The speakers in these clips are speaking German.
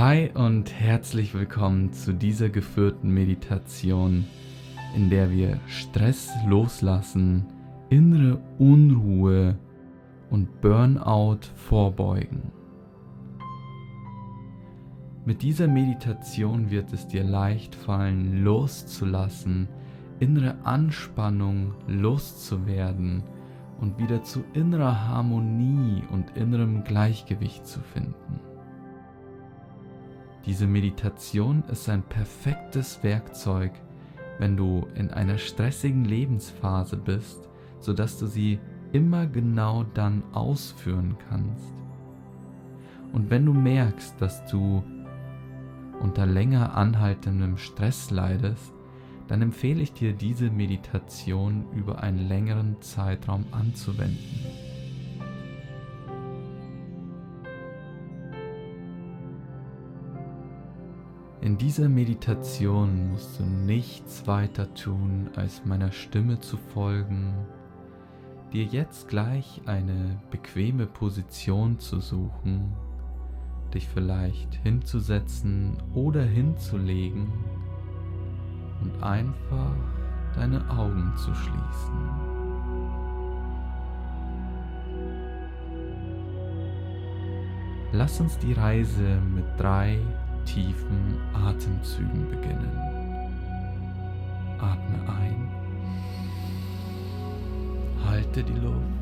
Hi und herzlich willkommen zu dieser geführten Meditation, in der wir Stress loslassen, innere Unruhe und Burnout vorbeugen. Mit dieser Meditation wird es dir leicht fallen, loszulassen, innere Anspannung loszuwerden und wieder zu innerer Harmonie und innerem Gleichgewicht zu finden. Diese Meditation ist ein perfektes Werkzeug, wenn du in einer stressigen Lebensphase bist, sodass du sie immer genau dann ausführen kannst. Und wenn du merkst, dass du unter länger anhaltendem Stress leidest, dann empfehle ich dir, diese Meditation über einen längeren Zeitraum anzuwenden. In dieser Meditation musst du nichts weiter tun, als meiner Stimme zu folgen, dir jetzt gleich eine bequeme Position zu suchen, dich vielleicht hinzusetzen oder hinzulegen und einfach deine Augen zu schließen. Lass uns die Reise mit drei tiefen Atemzügen beginnen. Atme ein, halte die Luft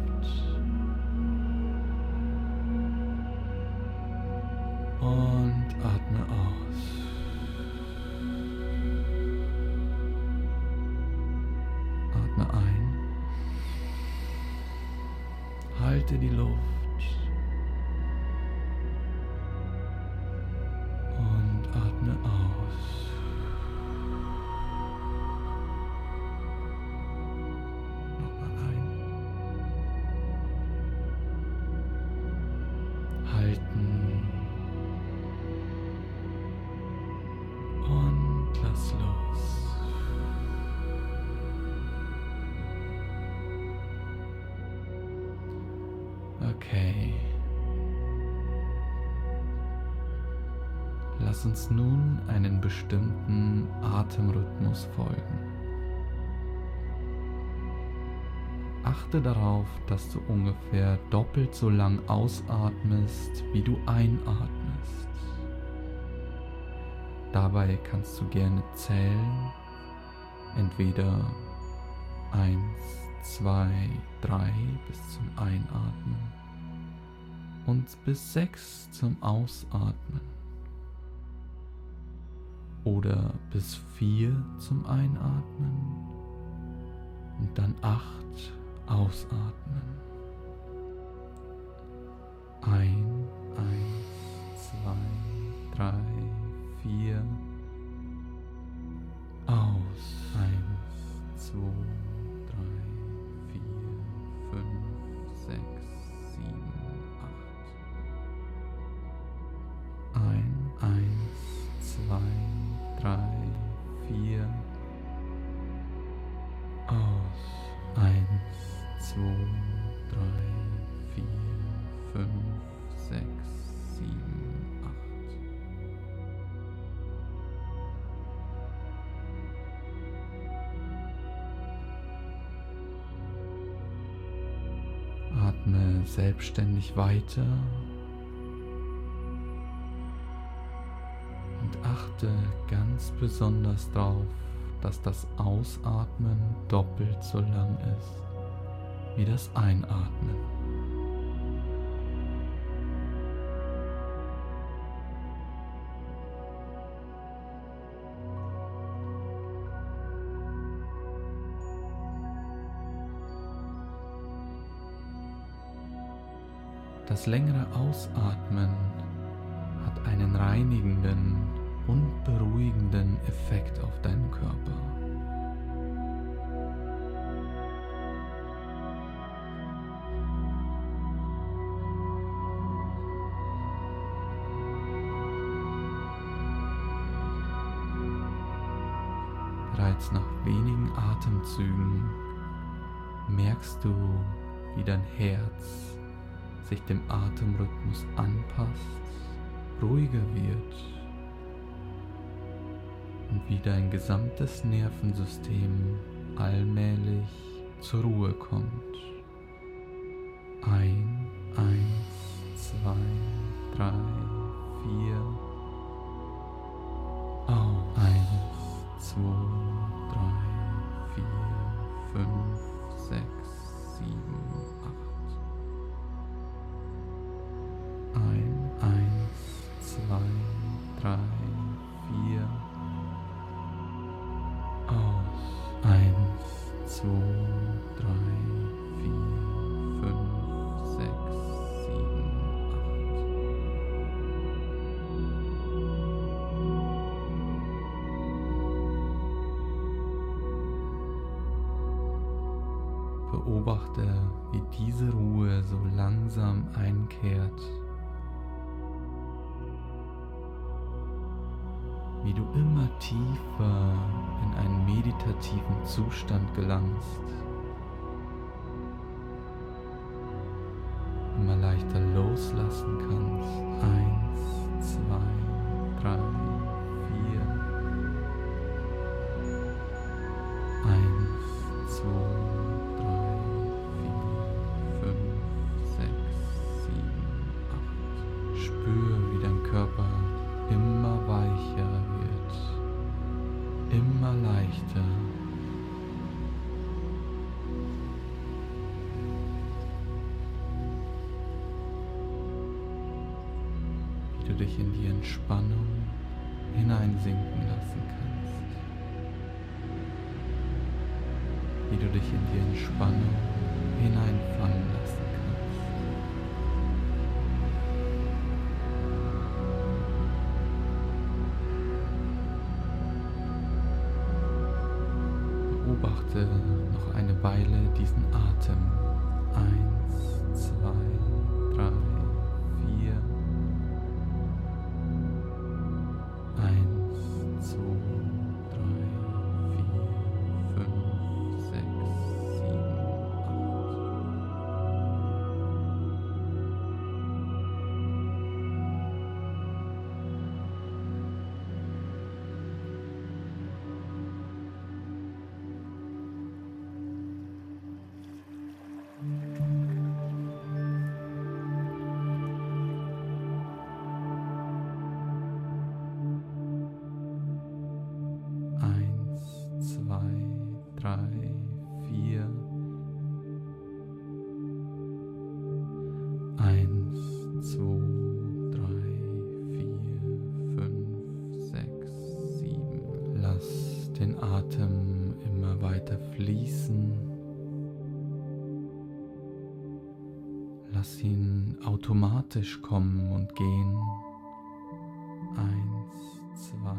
Okay. Lass uns nun einen bestimmten Atemrhythmus folgen. Achte darauf, dass du ungefähr doppelt so lang ausatmest, wie du einatmest. Dabei kannst du gerne zählen, entweder 1, 2, 3 bis zum Einatmen und bis 6 zum Ausatmen oder bis 4 zum Einatmen und dann 8 ausatmen. Ein, eins, zwei, drei, vier. Selbstständig weiter und achte ganz besonders darauf, dass das Ausatmen doppelt so lang ist wie das Einatmen. Das längere Ausatmen hat einen reinigenden und beruhigenden Effekt auf deinen Körper. Bereits nach wenigen Atemzügen merkst du, wie dein Herz sich dem Atemrhythmus anpasst ruhiger wird und wie dein gesamtes Nervensystem allmählich zur Ruhe kommt. Ein, eins, zwei, drei, vier. Auf. Eins, zwei, lang. Entspannung hineinsinken lassen kannst. Wie du dich in die Entspannung hineinfallen automatisch kommen und gehen. Eins, zwei,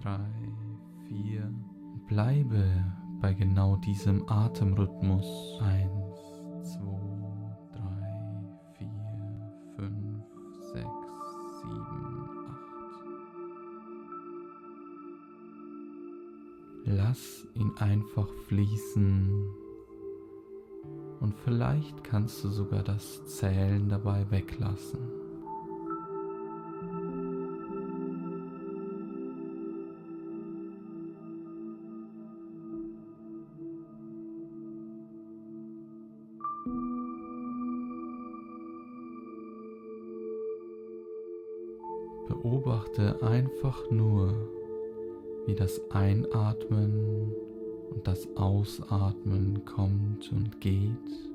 drei, vier. Bleibe bei genau diesem Atemrhythmus. Eins, zwei, drei, vier, fünf, sechs, sieben, acht. Lass ihn einfach fließen. Und vielleicht kannst du sogar das Zählen dabei weglassen. Beobachte einfach nur, wie das Einatmen das Ausatmen kommt und geht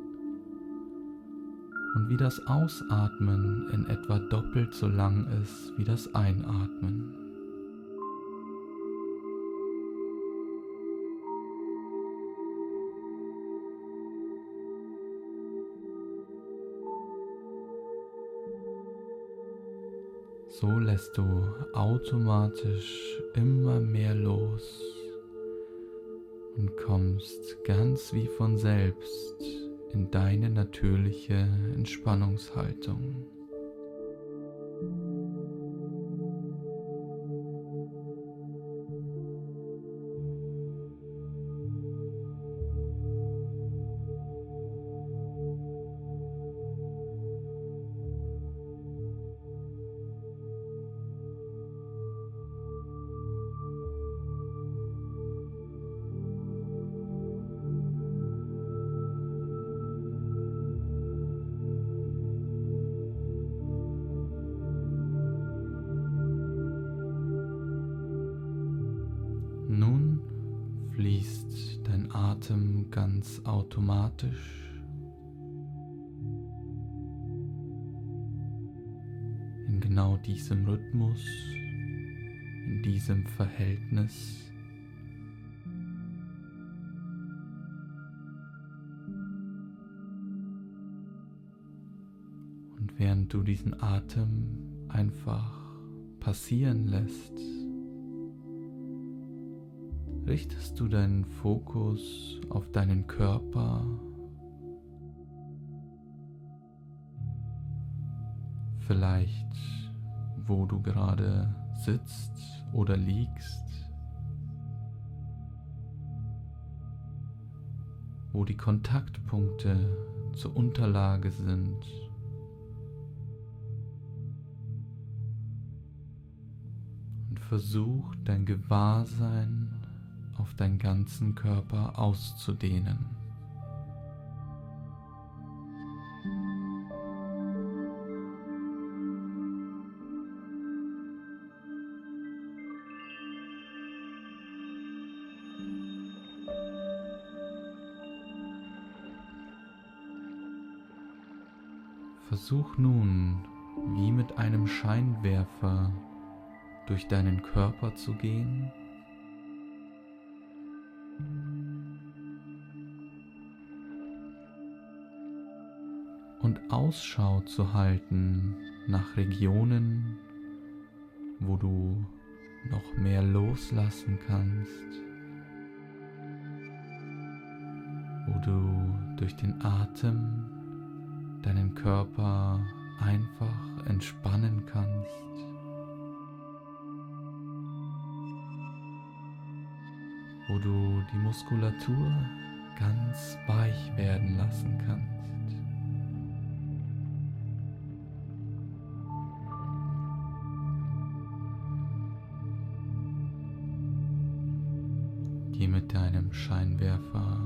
und wie das Ausatmen in etwa doppelt so lang ist wie das Einatmen. So lässt du automatisch immer mehr los und kommst ganz wie von selbst in deine natürliche Entspannungshaltung. Während du diesen Atem einfach passieren lässt, richtest du deinen Fokus auf deinen Körper, vielleicht wo du gerade sitzt oder liegst, wo die Kontaktpunkte zur Unterlage sind. Versuch dein Gewahrsein auf deinen ganzen Körper auszudehnen. Versuch nun, wie mit einem Scheinwerfer durch deinen Körper zu gehen und Ausschau zu halten nach Regionen, wo du noch mehr loslassen kannst, wo du durch den Atem deinen Körper einfach entspannen kannst. Wo du die Muskulatur ganz weich werden lassen kannst. Geh mit deinem Scheinwerfer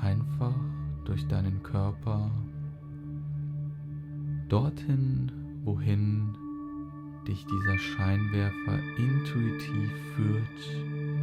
einfach durch deinen Körper dorthin, wohin dich dieser Scheinwerfer intuitiv führt.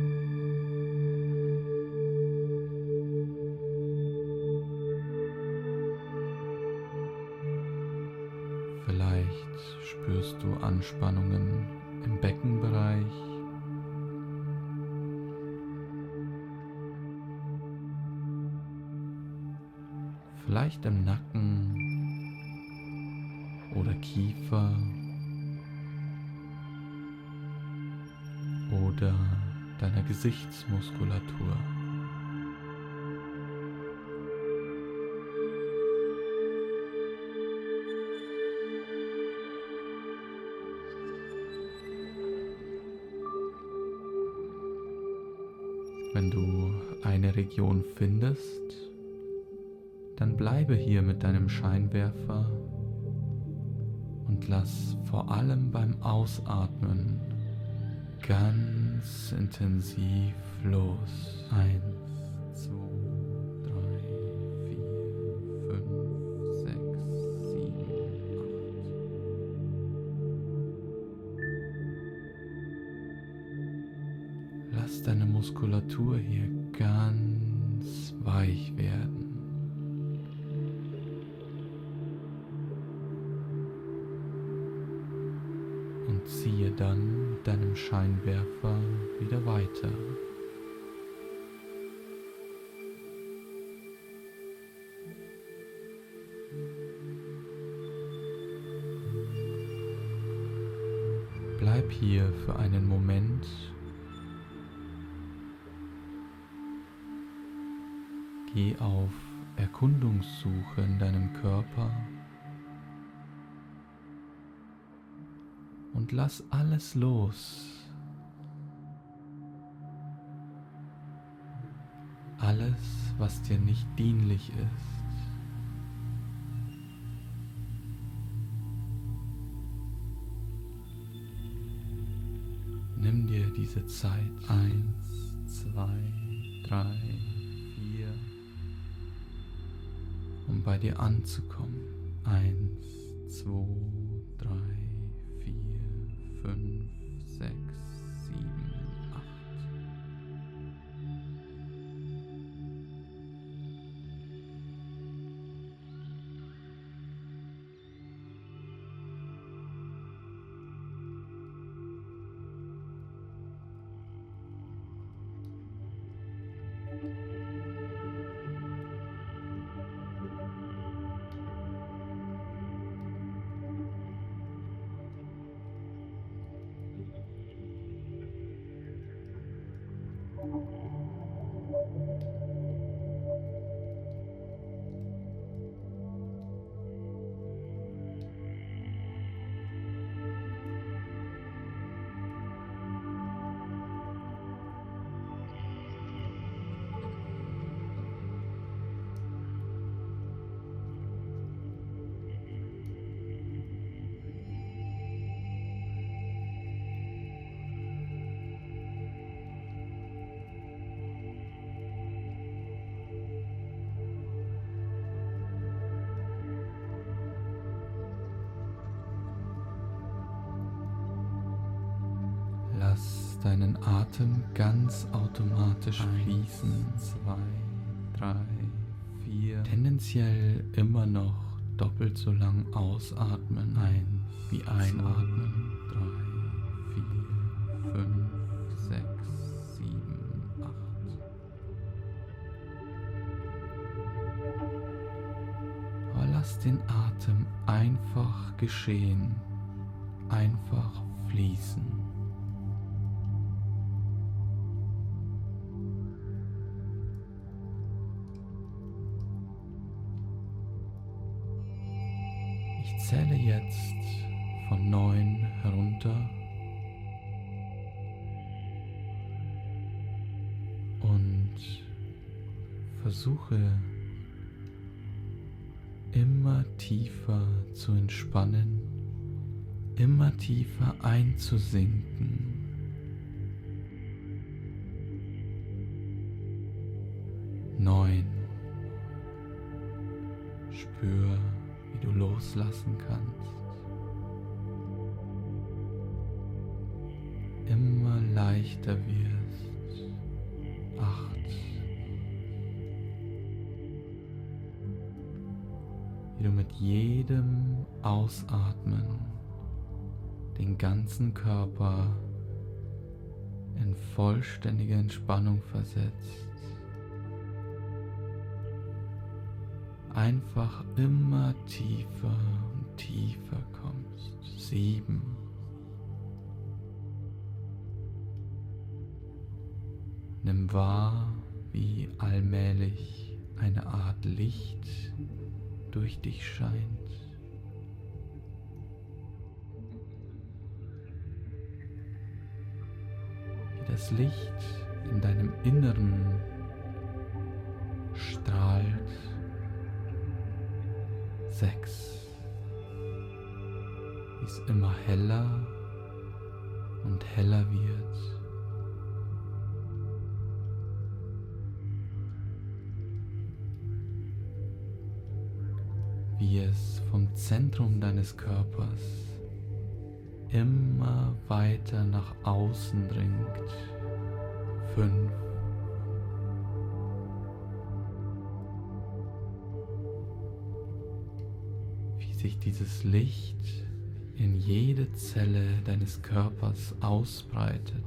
Gesichtsmuskulatur. Wenn du eine Region findest, dann bleibe hier mit deinem Scheinwerfer und lass vor allem beim Ausatmen ganz intensiv los. Eins, zwei, drei, vier, fünf, sechs, sieben, acht. Lass deine Muskulatur hier ganz weich werden. Deinem Scheinwerfer wieder weiter. Bleib hier für einen Moment. Geh auf Erkundungssuche in deinem Körper. Und lass alles los. Alles, was dir nicht dienlich ist. Nimm dir diese Zeit. Eins, zwei, drei, vier, um bei dir anzukommen. Eins, zwei, fünf, deinen Atem ganz automatisch fließen. Zwei, drei, vier. Tendenziell immer noch doppelt so lang ausatmen. Ein wie einatmen. Drei, vier, fünf, sechs, sieben, acht. Aber lass den Atem einfach geschehen, zähle jetzt von neun herunter und versuche immer tiefer zu entspannen, immer tiefer einzusinken. Neun. Spür loslassen kannst. Immer leichter wirst. Acht. Wie du mit jedem Ausatmen den ganzen Körper in vollständige Entspannung versetzt. Einfach immer tiefer und tiefer kommst. Sieben. Nimm wahr, wie allmählich eine Art Licht durch dich scheint. Wie das Licht in deinem Inneren strahlt sechs, wie es immer heller und heller wird. Wie es vom Zentrum deines Körpers immer weiter nach außen dringt. Fünf. Sich dieses Licht in jede Zelle deines Körpers ausbreitet.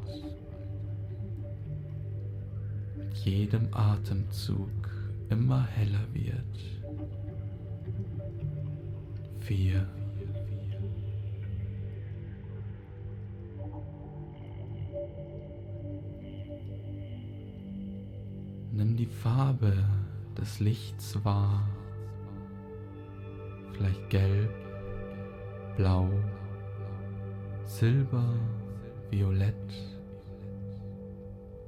Mit jedem Atemzug immer heller wird. Vier. Nimm die Farbe des Lichts wahr vielleicht gelb, blau, silber, violett,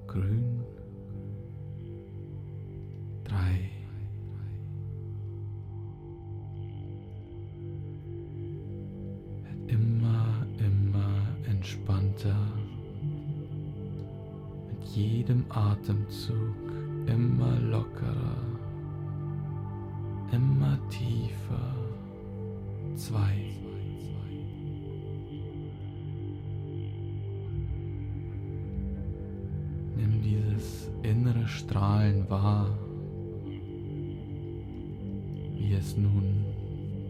grün. Strahlen wahr, wie es nun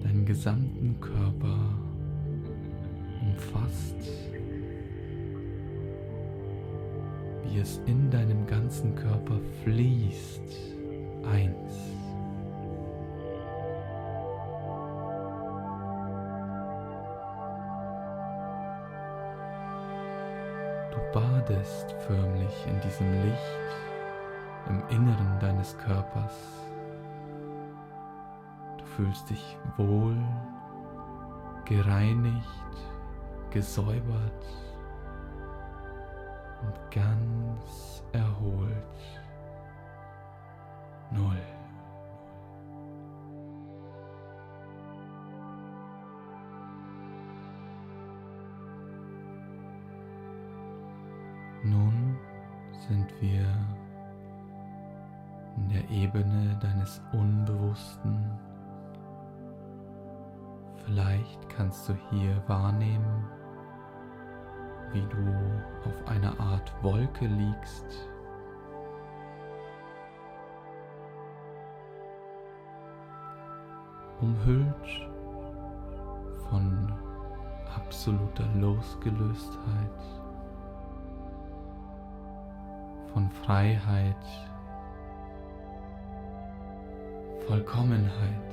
deinen gesamten Körper umfasst, wie es in deinem ganzen Körper fließt. Eins. badest förmlich in diesem Licht im Inneren deines Körpers. Du fühlst dich wohl, gereinigt, gesäubert und ganz erholt. Null. Nun sind wir der Ebene deines Unbewussten. Vielleicht kannst du hier wahrnehmen, wie du auf einer Art Wolke liegst. Umhüllt von absoluter Losgelöstheit, von Freiheit, Vollkommenheit.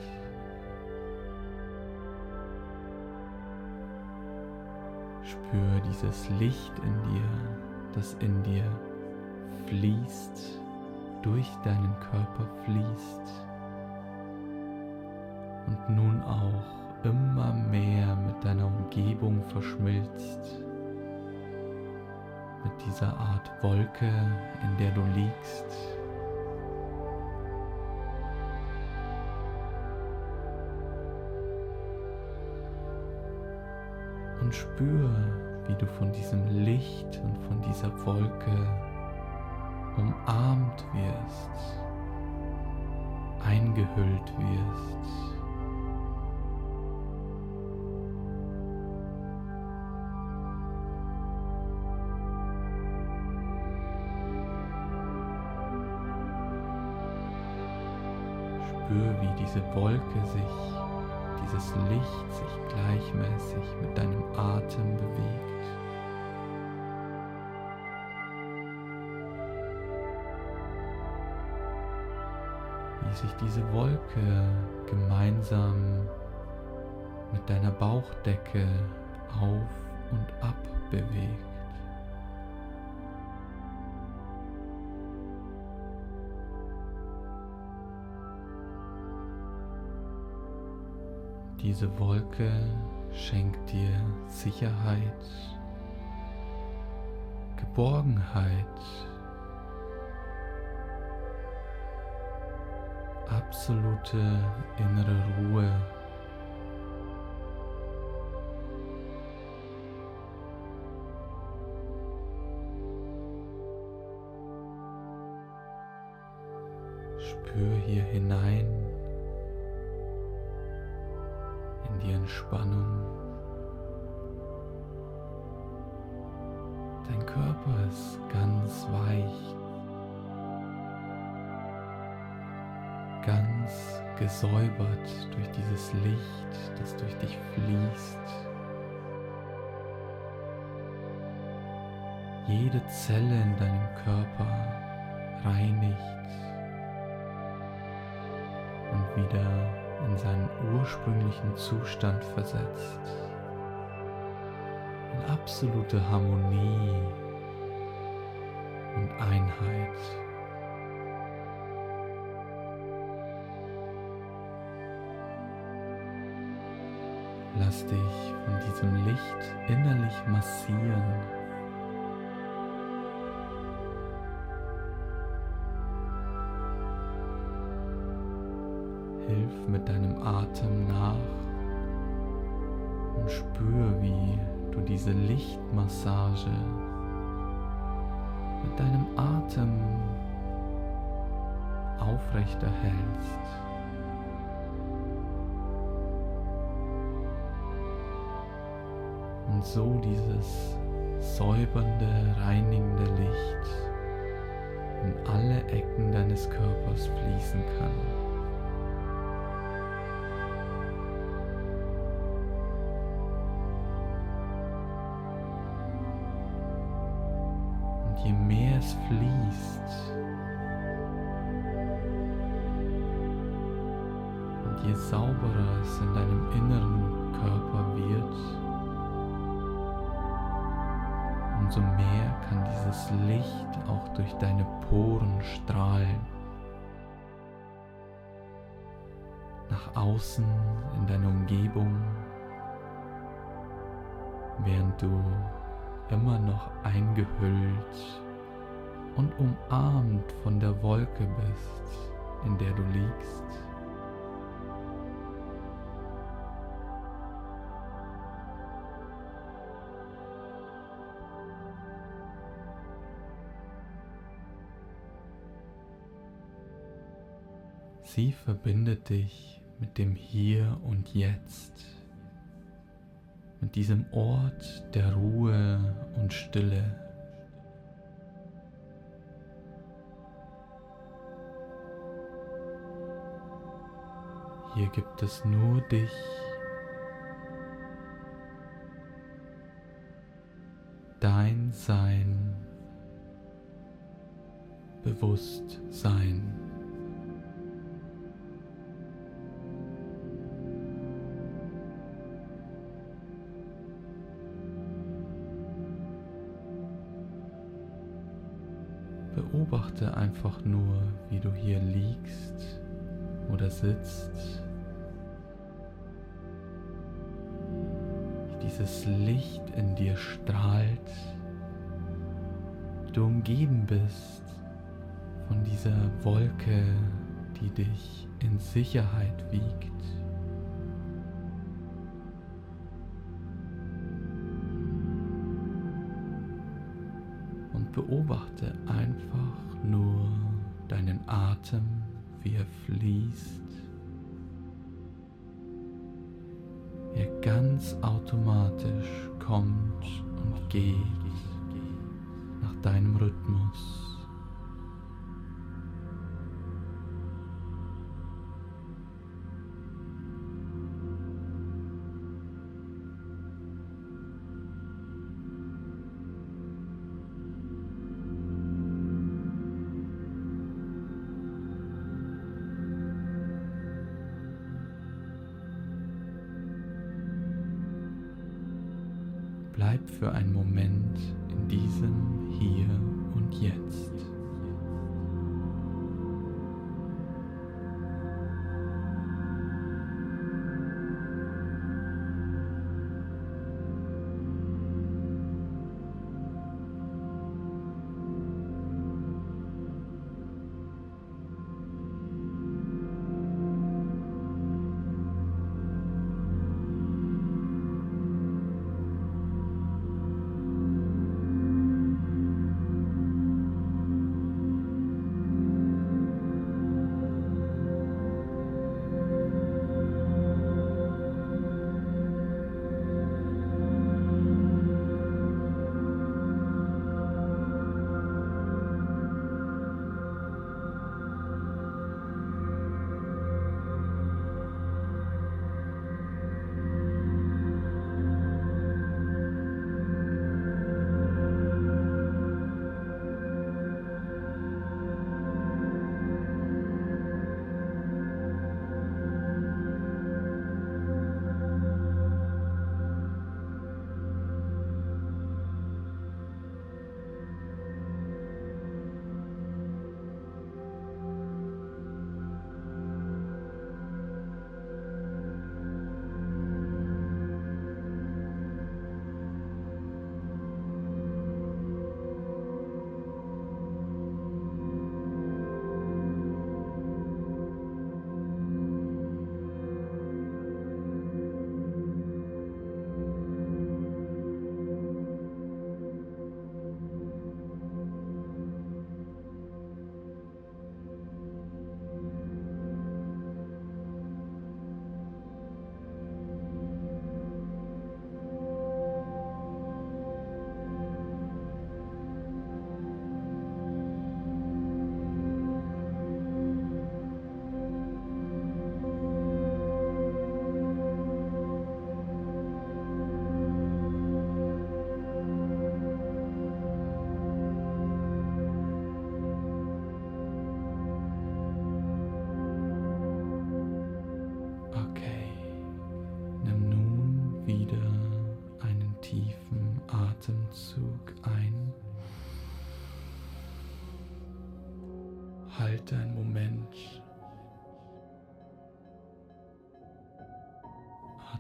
Spür dieses Licht in dir, das in dir fließt, durch deinen Körper fließt und nun auch immer mehr mit deiner Umgebung verschmilzt, mit dieser Art Wolke, in der du liegst. Und spür, wie du von diesem Licht und von dieser Wolke umarmt wirst, eingehüllt wirst. Spür, wie diese Wolke sich dieses Licht sich gleichmäßig mit deinem Atem bewegt. Wie sich diese Wolke gemeinsam mit deiner Bauchdecke auf und ab bewegt. Diese Wolke schenkt dir Sicherheit, Geborgenheit, absolute innere Ruhe. Harmonie und Einheit. Lass dich von diesem Licht innerlich massieren. Hilf mit deinem Atem nach und spür, wie du diese Lichtmassage mit deinem Atem aufrechterhältst. Und so dieses säubernde, reinigende Licht in alle Ecken deines Körpers fließen kann. Je sauberer es in deinem inneren Körper wird, umso mehr kann dieses Licht auch durch deine Poren strahlen. Nach außen in deine Umgebung, während du immer noch eingehüllt und umarmt von der Wolke bist, in der du liegst. Sie verbindet dich mit dem Hier und Jetzt mit diesem Ort der Ruhe und Stille. Hier gibt es nur dich. Dein Sein, Bewusstsein. Beobachte einfach nur, wie du hier liegst oder sitzt. dieses Licht in dir strahlt, du umgeben bist von dieser Wolke, die dich in Sicherheit wiegt. Beobachte einfach nur deinen Atem, wie er fließt. er ganz automatisch kommt und geht nach deinem Rhythmus.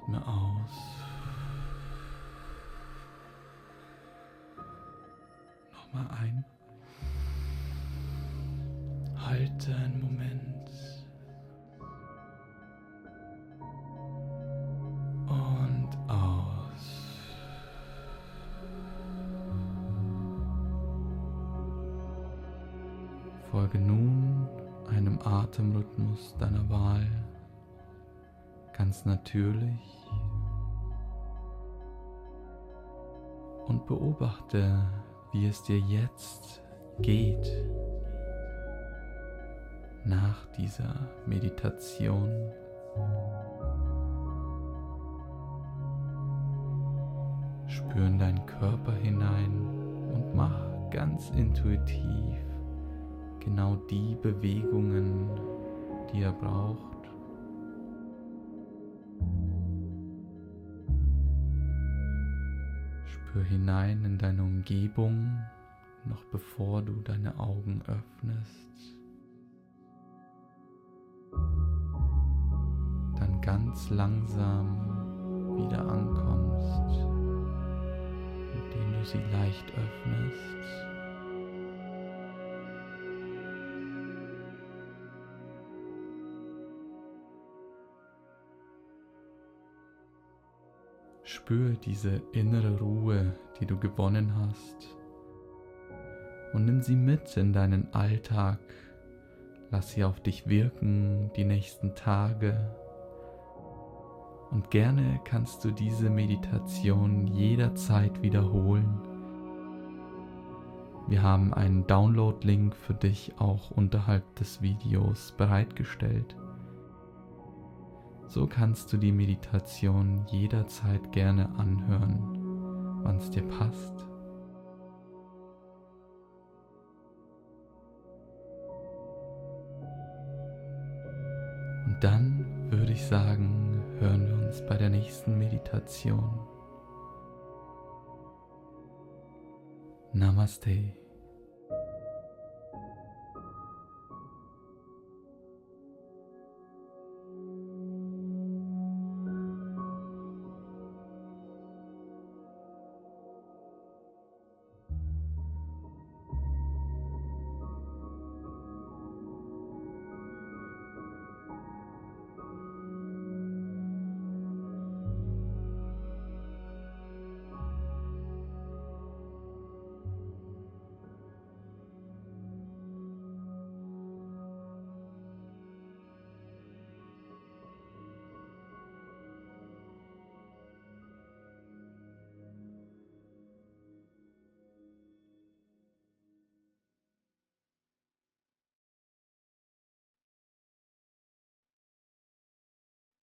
Atme aus. Nochmal ein. Halte einen Moment. Folge nun einem Atemrhythmus deiner Wahl, ganz natürlich. und beobachte, wie es dir jetzt geht nach dieser Meditation. Spür in deinen Körper hinein und mach ganz intuitiv genau die Bewegungen, die er braucht. Spür hinein in deine Umgebung, noch bevor du deine Augen öffnest. Dann ganz langsam wieder ankommst, indem du sie leicht öffnest. Spür diese innere Ruhe, die du gewonnen hast. Und nimm sie mit in deinen Alltag. Lass sie auf dich wirken die nächsten Tage. Und gerne kannst du diese Meditation jederzeit wiederholen. Wir haben einen Download-Link für dich auch unterhalb des Videos bereitgestellt. So kannst du die Meditation jederzeit gerne anhören, wann es dir passt. Und dann würde ich sagen, hören wir uns bei der nächsten Meditation. Namaste.